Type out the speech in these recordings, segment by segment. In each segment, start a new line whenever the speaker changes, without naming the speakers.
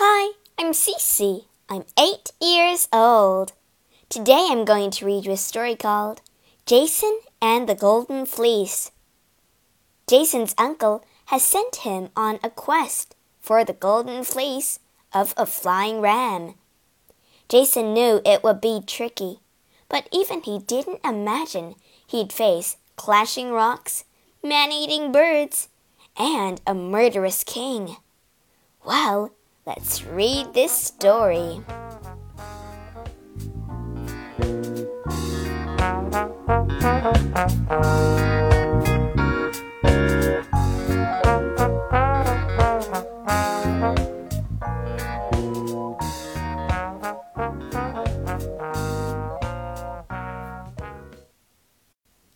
Hi, I'm Cece. I'm eight years old. Today I'm going to read you a story called Jason and the Golden Fleece. Jason's uncle has sent him on a quest for the golden fleece of a flying ram. Jason knew it would be tricky, but even he didn't imagine he'd face clashing rocks, man eating birds, and a murderous king. Well, let's read this story.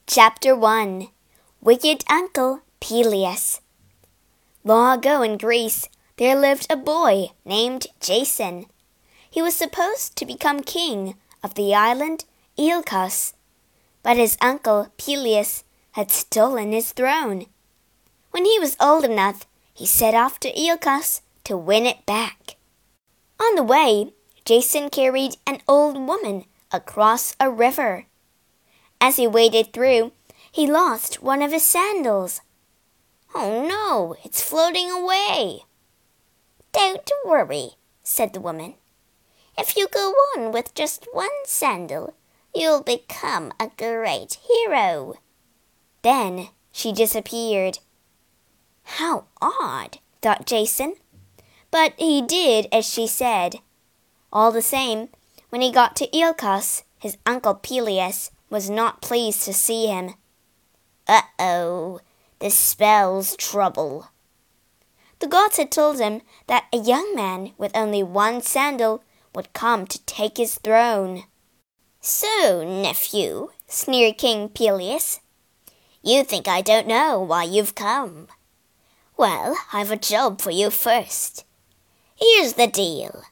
Chapter 1 Wicked Uncle Pelias. Long ago in Greece, there lived a boy named Jason. He was supposed to become king of the island Iolcos, but his uncle Pelias had stolen his throne. When he was old enough, he set off to Iolcos to win it back. On the way, Jason carried an old woman across a river. As he waded through, he lost one of his sandals. Oh no, it's floating away.
Don't worry, said the woman. If you go on with just one sandal, you'll become a great hero.
Then she disappeared. How odd, thought Jason. But he did as she said. All the same, when he got to Iolcos, his uncle Pelias was not pleased to see him.
Uh oh, this spells trouble.
The gods had told him that a young man with only one sandal would come to take his throne.
So, nephew, sneered King Pelias, you think I don't know why you've come. Well, I've a job for you first. Here's the deal.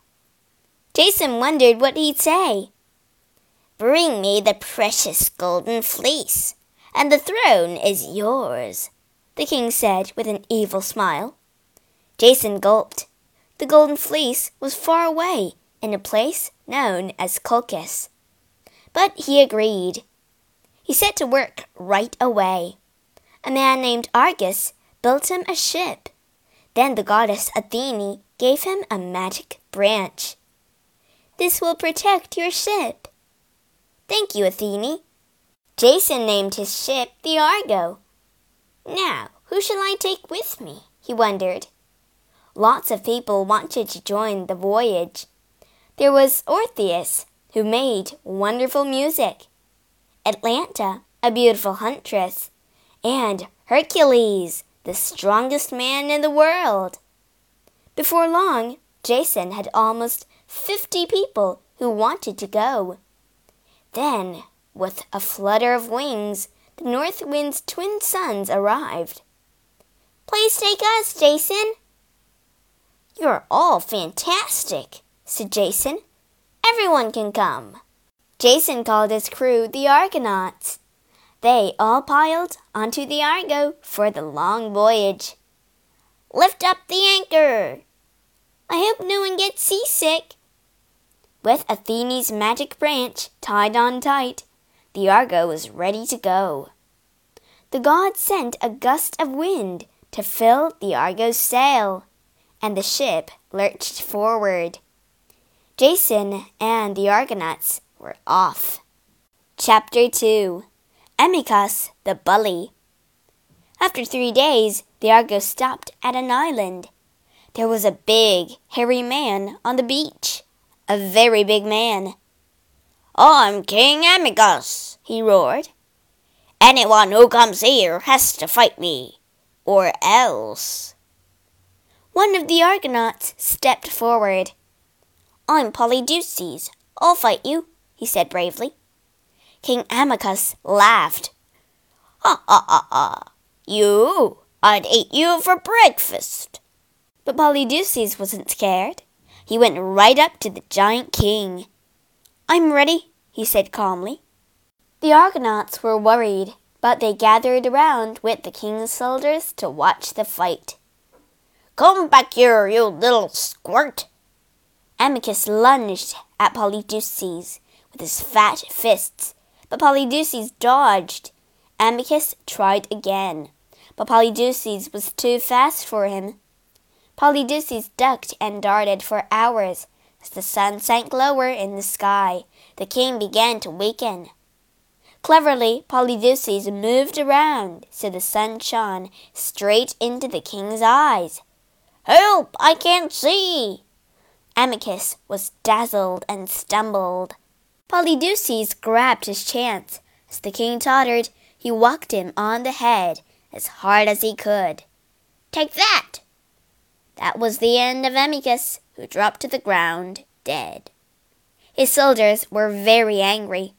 Jason wondered what he'd say.
Bring me the precious golden fleece, and the throne is yours, the king said with an evil smile.
Jason gulped. The golden fleece was far away in a place known as Colchis. But he agreed. He set to work right away. A man named Argus built him a ship. Then the goddess Athene gave him a magic branch. This will protect your ship, Thank you, Athene. Jason named his ship the Argo. Now, who shall I take with me? he wondered. Lots of people wanted to join the voyage. There was Orpheus, who made wonderful music, Atalanta, a beautiful huntress, and Hercules, the strongest man in the world. Before long, Jason had almost fifty people who wanted to go. Then, with a flutter of wings, the North Wind's twin sons arrived.
Please take us, Jason.
You're all fantastic, said Jason. Everyone can come. Jason called his crew the Argonauts. They all piled onto the Argo for the long voyage.
Lift up the anchor.
I hope no one gets seasick, with Athene's magic branch tied on tight, the Argo was ready to go. The gods sent a gust of wind to fill the Argo's sail, and the ship lurched forward. Jason and the Argonauts were off. Chapter 2 Amycus the Bully After three days, the Argo stopped at an island. There was a big, hairy man on the beach a very big man.
I'm King Amycus, he roared. Anyone who comes here has to fight me, or else.
One of the Argonauts stepped forward. I'm Polydeuces. I'll fight you, he said bravely. King Amycus laughed.
Ha ha ha ha! You? I'd eat you for breakfast.
But Polydeuces wasn't scared. He went right up to the giant king. I'm ready, he said calmly. The Argonauts were worried, but they gathered around with the king's soldiers to watch the fight.
Come back here, you little squirt,
Amycus lunged at Polydeuces with his fat fists, but Polydeuces dodged. Amycus tried again, but Polydeuces was too fast for him. Polydeuces ducked and darted for hours. As the sun sank lower in the sky, the king began to weaken. Cleverly, Polydeuces moved around so the sun shone straight into the king's eyes.
Help! I can't see!
Amycus was dazzled and stumbled. Polydeuces grabbed his chance. As the king tottered, he whacked him on the head as hard as he could.
Take that!
That was the end of Amycus, who dropped to the ground dead. His soldiers were very angry.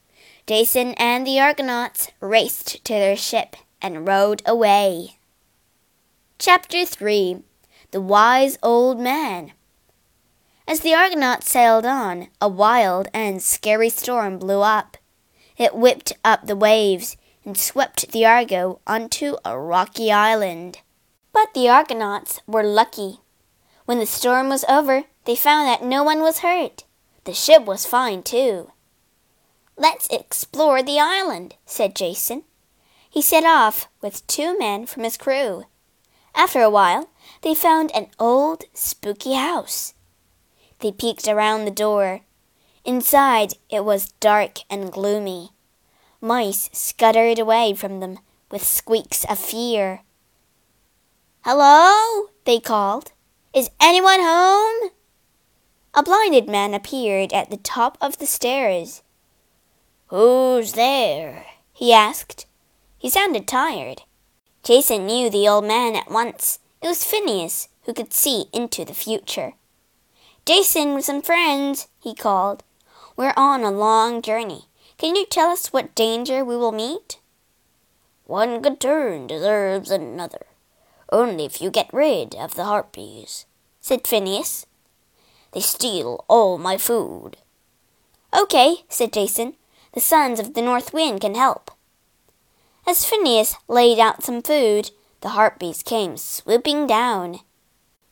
Jason and the Argonauts raced to their ship and rowed away. Chapter 3 The Wise Old Man as the Argonauts sailed on, a wild and scary storm blew up. It whipped up the waves and swept the Argo onto a rocky island. But the Argonauts were lucky. When the storm was over, they found that no one was hurt. The ship was fine, too.
Let's explore the island, said Jason.
He set off with two men from his crew. After a while, they found an old, spooky house. They peeked around the door. Inside it was dark and gloomy. Mice scuttered away from them with squeaks of fear.
Hello? they called. Is anyone home?
A blinded man appeared at the top of the stairs.
Who's there? he asked. He sounded tired.
Jason knew the old man at once. It was Phineas, who could see into the future. Jason with some friends, he called. We're on a long journey. Can you tell us what danger we will meet?
One good turn deserves another. Only if you get rid of the harpies, said Phineas. They steal all my food.
Okay, said Jason. The sons of the north wind can help. As Phineas laid out some food, the harpies came swooping down.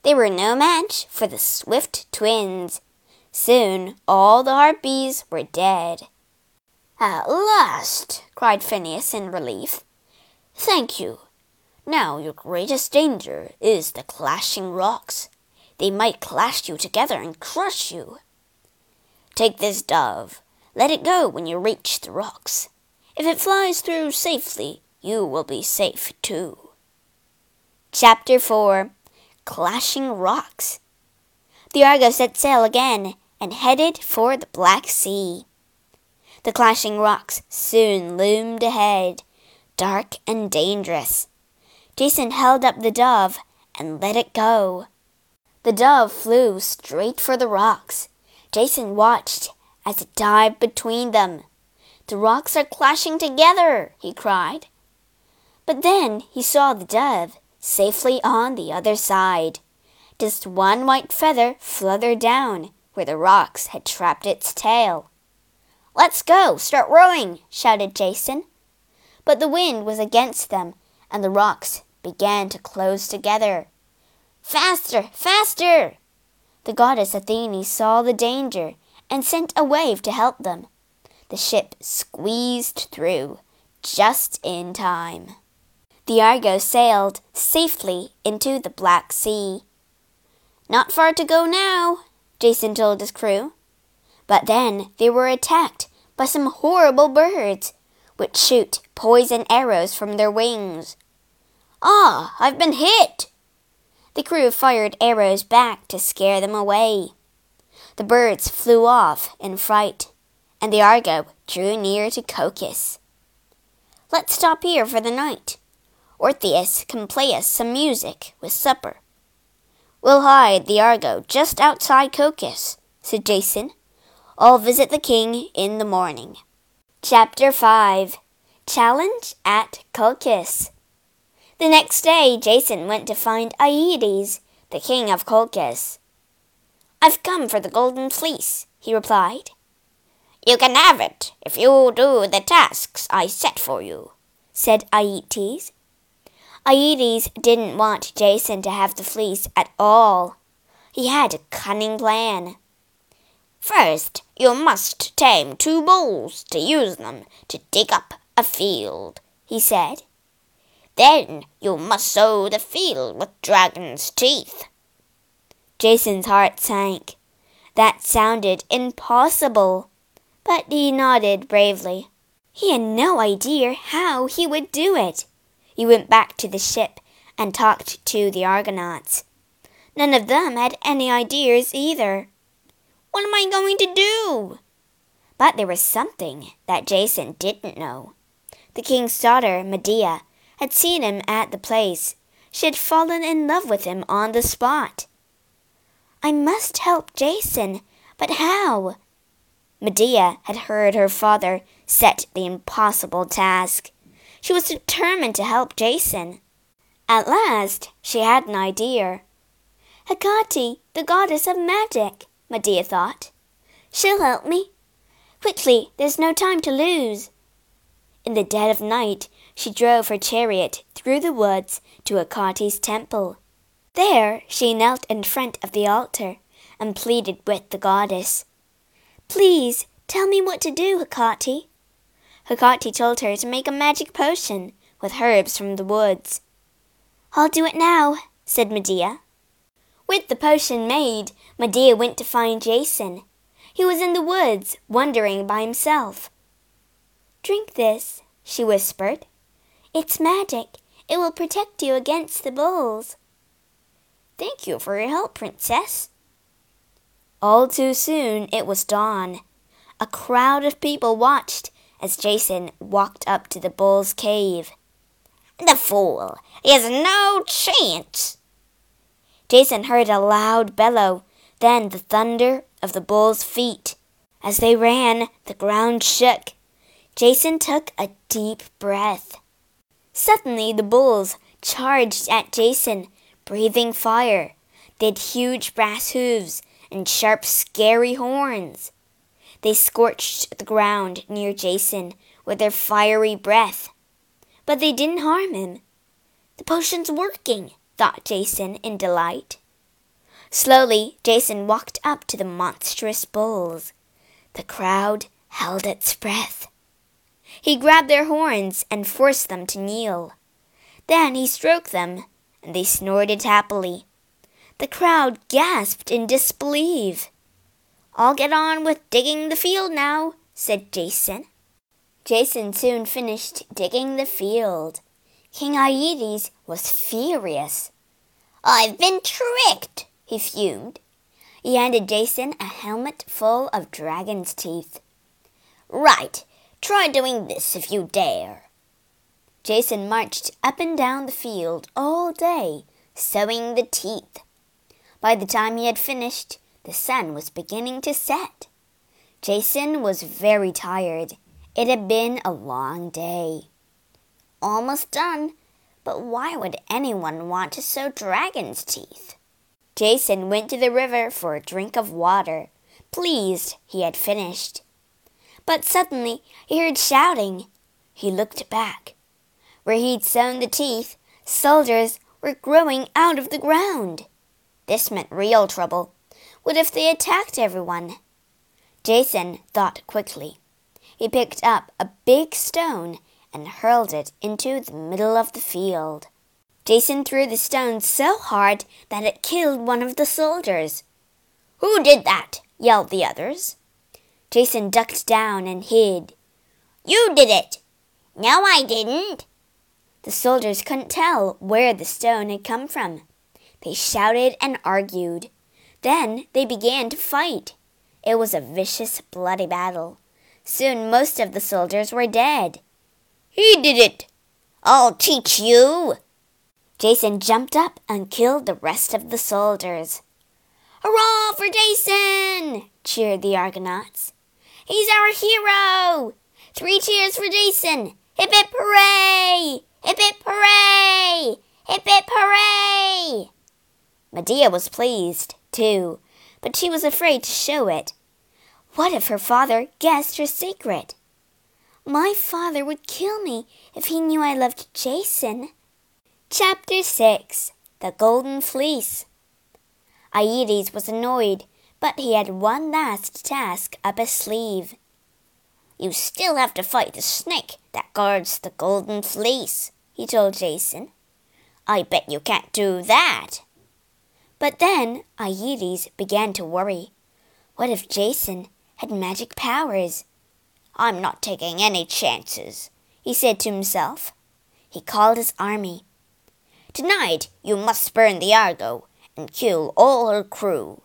They were no match for the swift twins. Soon all the harpies were dead.
At last, cried Phineas in relief. Thank you. Now your greatest danger is the clashing rocks. They might clash you together and crush you. Take this dove. Let it go when you reach the rocks. If it flies through safely, you will be safe too.
Chapter 4 clashing rocks. The Argo set sail again and headed for the Black Sea. The clashing rocks soon loomed ahead, dark and dangerous. Jason held up the dove and let it go. The dove flew straight for the rocks. Jason watched as it dived between them. The rocks are clashing together, he cried. But then he saw the dove safely on the other side. Just one white feather fluttered down where the rocks had trapped its tail.
Let's go, start rowing, shouted Jason.
But the wind was against them, and the rocks began to close together.
Faster, faster!
The goddess Athene saw the danger and sent a wave to help them. The ship squeezed through just in time the Argo sailed safely into the Black Sea.
Not far to go now, Jason told his crew.
But then they were attacked by some horrible birds, which shoot poison arrows from their wings.
Ah, I've been hit!
The crew fired arrows back to scare them away. The birds flew off in fright, and the Argo drew near to Colchis. Let's stop here for the night, Orpheus can play us some music with supper. We'll hide the Argo just outside Colchis, said Jason. I'll visit the king in the morning. Chapter 5 Challenge at Colchis. The next day, Jason went to find Aeetes, the king of Colchis. I've come for the golden fleece, he replied.
You can have it if you do the tasks I set for you, said Aeetes.
Aeetes didn't want Jason to have the fleece at all. He had a cunning plan.
First, you must tame two bulls to use them to dig up a field, he said. Then you must sow the field with dragon's teeth.
Jason's heart sank. That sounded impossible, but he nodded bravely. He had no idea how he would do it. He went back to the ship and talked to the Argonauts. None of them had any ideas either. What am I going to do? But there was something that Jason didn't know. The king's daughter, Medea, had seen him at the place. She had fallen in love with him on the spot. I must help Jason, but how? Medea had heard her father set the impossible task. She was determined to help Jason. At last, she had an idea. Hecate, the goddess of magic, Medea thought. She'll help me. Quickly, there's no time to lose. In the dead of night, she drove her chariot through the woods to Hecate's temple. There she knelt in front of the altar and pleaded with the goddess. Please tell me what to do, Hecate. Hecate told her to make a magic potion with herbs from the woods. I'll do it now, said Medea. With the potion made, Medea went to find Jason. He was in the woods, wandering by himself. Drink this, she whispered. It's magic. It will protect you against the bulls.
Thank you for your help, Princess.
All too soon it was dawn. A crowd of people watched as Jason walked up to the bull's cave.
The fool! He has no chance!
Jason heard a loud bellow, then the thunder of the bull's feet. As they ran, the ground shook. Jason took a deep breath. Suddenly the bulls charged at Jason, breathing fire. They had huge brass hooves and sharp, scary horns. They scorched the ground near Jason with their fiery breath. But they didn't harm him. The potion's working, thought Jason in delight. Slowly, Jason walked up to the monstrous bulls. The crowd held its breath. He grabbed their horns and forced them to kneel. Then he stroked them, and they snorted happily. The crowd gasped in disbelief. I'll get on with digging the field now, said Jason. Jason soon finished digging the field. King Aeetes was furious.
I've been tricked,
he fumed. He handed Jason a helmet full of dragon's teeth.
Right, Try doing this if you dare.
Jason marched up and down the field all day, sowing the teeth. By the time he had finished, the sun was beginning to set. Jason was very tired. It had been a long day.
Almost done, but why would anyone want to sow dragon's teeth?
Jason went to the river for a drink of water, pleased he had finished. But suddenly he heard shouting. He looked back. Where he'd sown the teeth, soldiers were growing out of the ground. This meant real trouble. What if they attacked everyone? Jason thought quickly. He picked up a big stone and hurled it into the middle of the field. Jason threw the stone so hard that it killed one of the soldiers.
Who did that? yelled the others.
Jason ducked down and hid.
You did it! No, I didn't.
The soldiers couldn't tell where the stone had come from. They shouted and argued. Then they began to fight. It was a vicious, bloody battle. Soon most of the soldiers were dead.
He did it! I'll teach you!
Jason jumped up and killed the rest of the soldiers.
Hurrah for Jason! cheered the Argonauts. He's our hero! Three cheers for Jason! Hip hip hooray! Hip hip hooray! Hip hip hooray!
Medea was pleased, too, but she was afraid to show it. What if her father guessed her secret? My father would kill me if he knew I loved Jason. Chapter 6 The Golden Fleece Aeetes was annoyed But he had one last task up his sleeve.
You still have to fight the snake that guards the golden fleece, he told Jason. I bet you can't do that.
But then Aeetes began to worry. What if Jason had magic powers?
I'm not taking any chances, he said to himself.
He called his army.
Tonight you must burn the Argo and kill all her crew.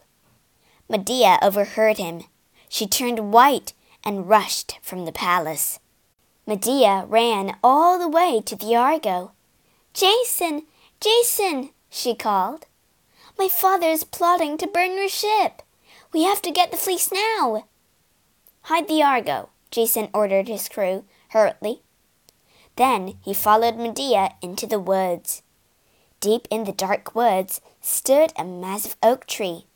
Medea overheard him. She turned white and rushed from the palace. Medea ran all the way to the Argo. Jason, Jason, she called. My father is plotting to burn your ship. We have to get the fleece now. Hide the Argo, Jason ordered his crew hurriedly. Then he followed Medea into the woods. Deep in the dark woods stood a massive oak tree.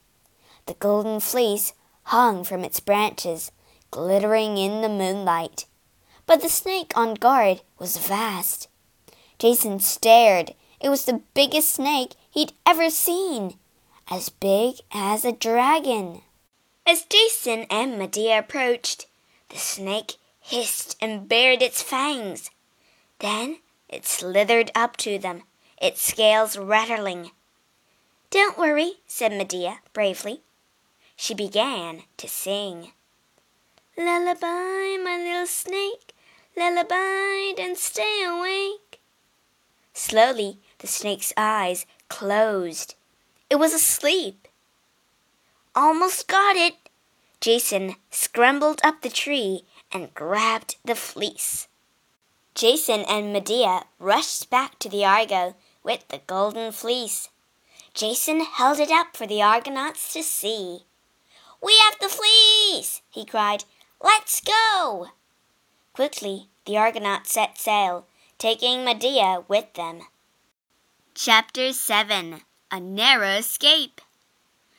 The golden fleece hung from its branches glittering in the moonlight. But the snake on guard was vast. Jason stared. It was the biggest snake he'd ever seen, as big as a dragon. As Jason and Medea approached, the snake hissed and bared its fangs. Then it slithered up to them, its scales rattling. Don't worry, said Medea bravely. She began to sing. Lullaby, my little snake, lullaby, don't stay awake. Slowly, the snake's eyes closed. It was asleep. Almost got it. Jason scrambled up the tree and grabbed the fleece. Jason and Medea rushed back to the Argo with the golden fleece. Jason held it up for the Argonauts to see.
We have the fleece! he cried. Let's go!
Quickly, the Argonauts set sail, taking Medea with them. Chapter 7 A Narrow Escape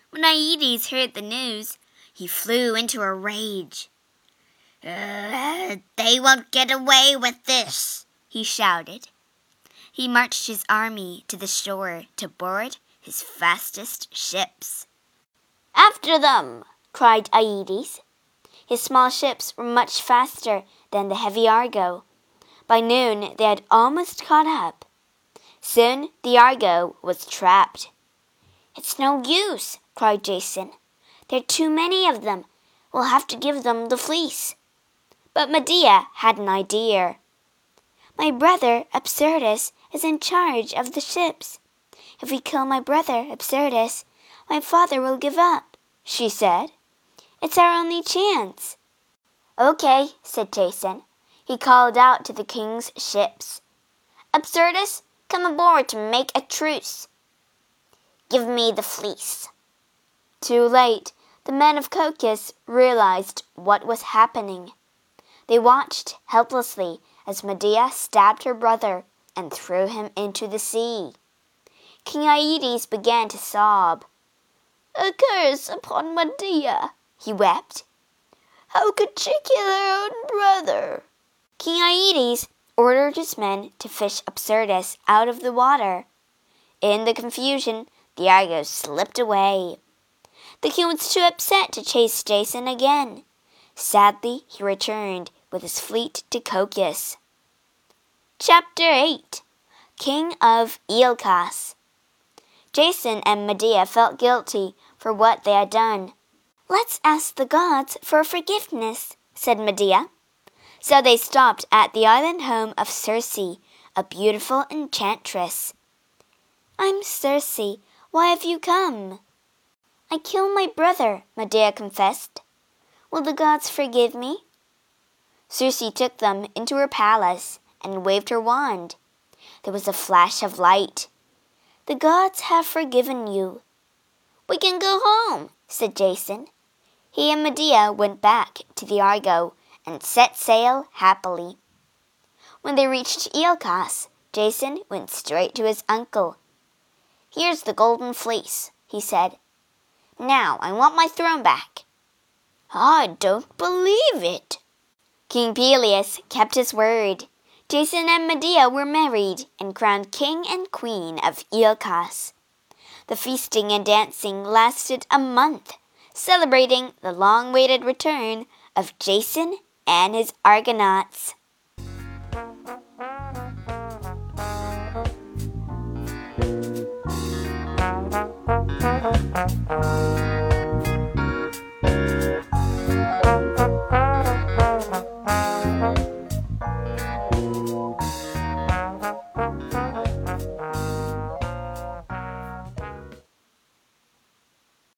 When Aeetes heard the news, he flew into a rage.
Uh, they won't get away with this, he shouted.
He marched his army to the shore to board his fastest ships.
After them! cried Aeetes. His small ships were much faster than the heavy Argo. By noon they had almost caught up. Soon the Argo was trapped.
It's no use, cried Jason. There are too many of them. We'll have to give them the fleece. But Medea had an idea. My brother, Absyrtus, is in charge of the ships. If we kill my brother, Absyrtus, my father will give up, she said. It's our only chance. Okay, said Jason. He called out to the king's ships. Absyrtus, come aboard to make a truce.
Give me the fleece.
Too late, the men of Colchis realized what was happening. They watched helplessly as Medea stabbed her brother and threw him into the sea. King Aeetes began to sob.
A curse upon Medea, he wept. How could she kill her own brother?
King Aeetes ordered his men to fish Absyrtus out of the water. In the confusion, the Argos slipped away. The king was too upset to chase Jason again. Sadly, he returned with his fleet to Colchis. Chapter 8 King of Iolcos Jason and Medea felt guilty for what they had done. Let's ask the gods for forgiveness, said Medea. So they stopped at the island home of Circe, a beautiful enchantress. I'm Circe. Why have you come? I killed my brother, Medea confessed. Will the gods forgive me? Circe took them into her palace and waved her wand. There was a flash of light. The gods have forgiven you.
We can go home, said Jason.
He and Medea went back to the Argo and set sail happily. When they reached Iolcos, Jason went straight to his uncle. Here's the golden fleece, he said. Now I want my throne back.
I don't believe it.
King Pelias kept his word. Jason and Medea were married and crowned king and queen of Iolcos. The feasting and dancing lasted a month celebrating the long awaited return of Jason and his Argonauts.